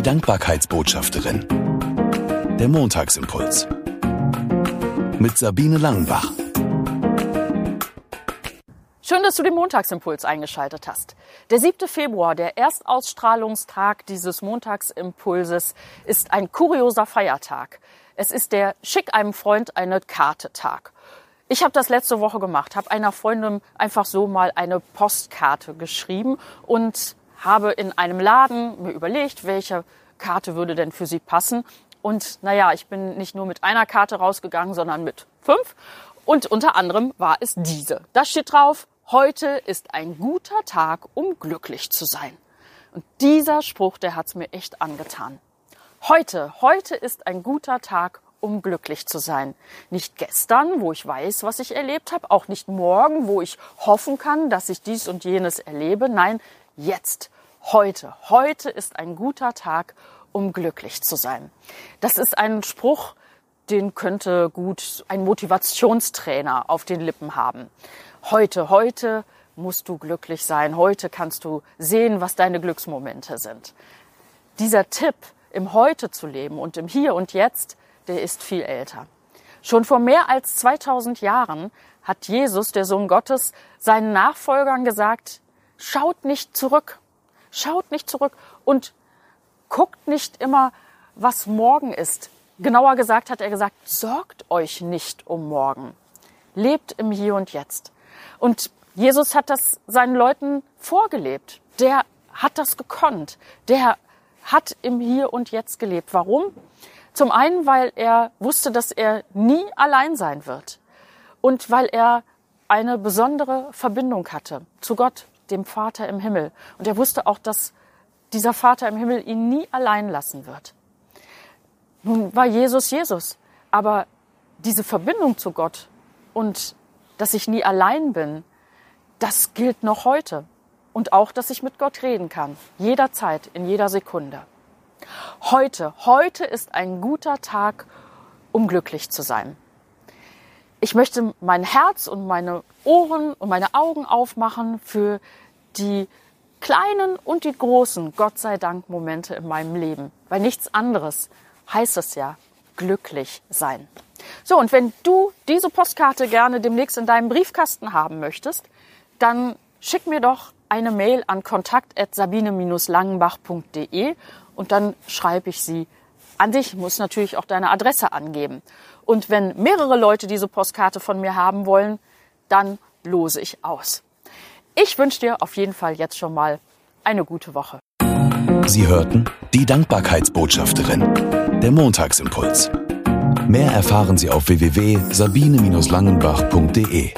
Die Dankbarkeitsbotschafterin. Der Montagsimpuls. Mit Sabine Langenbach. Schön, dass du den Montagsimpuls eingeschaltet hast. Der 7. Februar, der Erstausstrahlungstag dieses Montagsimpulses, ist ein kurioser Feiertag. Es ist der Schick einem Freund eine Karte Tag. Ich habe das letzte Woche gemacht, habe einer Freundin einfach so mal eine Postkarte geschrieben und habe in einem Laden mir überlegt, welche Karte würde denn für sie passen. Und naja, ich bin nicht nur mit einer Karte rausgegangen, sondern mit fünf. Und unter anderem war es diese. Da steht drauf, heute ist ein guter Tag, um glücklich zu sein. Und dieser Spruch, der hat's mir echt angetan. Heute, heute ist ein guter Tag, um glücklich zu sein. Nicht gestern, wo ich weiß, was ich erlebt habe, auch nicht morgen, wo ich hoffen kann, dass ich dies und jenes erlebe. Nein, jetzt, heute. Heute ist ein guter Tag, um glücklich zu sein. Das ist ein Spruch, den könnte gut ein Motivationstrainer auf den Lippen haben. Heute, heute musst du glücklich sein. Heute kannst du sehen, was deine Glücksmomente sind. Dieser Tipp, im Heute zu leben und im Hier und Jetzt, der ist viel älter. Schon vor mehr als 2000 Jahren hat Jesus, der Sohn Gottes, seinen Nachfolgern gesagt, schaut nicht zurück, schaut nicht zurück und guckt nicht immer, was morgen ist. Genauer gesagt hat er gesagt, sorgt euch nicht um morgen. Lebt im Hier und Jetzt. Und Jesus hat das seinen Leuten vorgelebt. Der hat das gekonnt. Der hat im Hier und Jetzt gelebt. Warum? Zum einen, weil er wusste, dass er nie allein sein wird. Und weil er eine besondere Verbindung hatte zu Gott, dem Vater im Himmel. Und er wusste auch, dass dieser Vater im Himmel ihn nie allein lassen wird. Nun war Jesus Jesus, aber diese Verbindung zu Gott und dass ich nie allein bin, das gilt noch heute. Und auch, dass ich mit Gott reden kann, jederzeit, in jeder Sekunde. Heute, heute ist ein guter Tag, um glücklich zu sein. Ich möchte mein Herz und meine Ohren und meine Augen aufmachen für die kleinen und die großen, Gott sei Dank, Momente in meinem Leben. Weil nichts anderes heißt es ja, glücklich sein. So, und wenn du diese Postkarte gerne demnächst in deinem Briefkasten haben möchtest, dann schick mir doch eine Mail an kontakt.sabine-langenbach.de und dann schreibe ich sie an dich. Muss natürlich auch deine Adresse angeben. Und wenn mehrere Leute diese Postkarte von mir haben wollen, dann lose ich aus. Ich wünsche dir auf jeden Fall jetzt schon mal eine gute Woche. Sie hörten die Dankbarkeitsbotschafterin, der Montagsimpuls. Mehr erfahren Sie auf www.sabine-langenbach.de.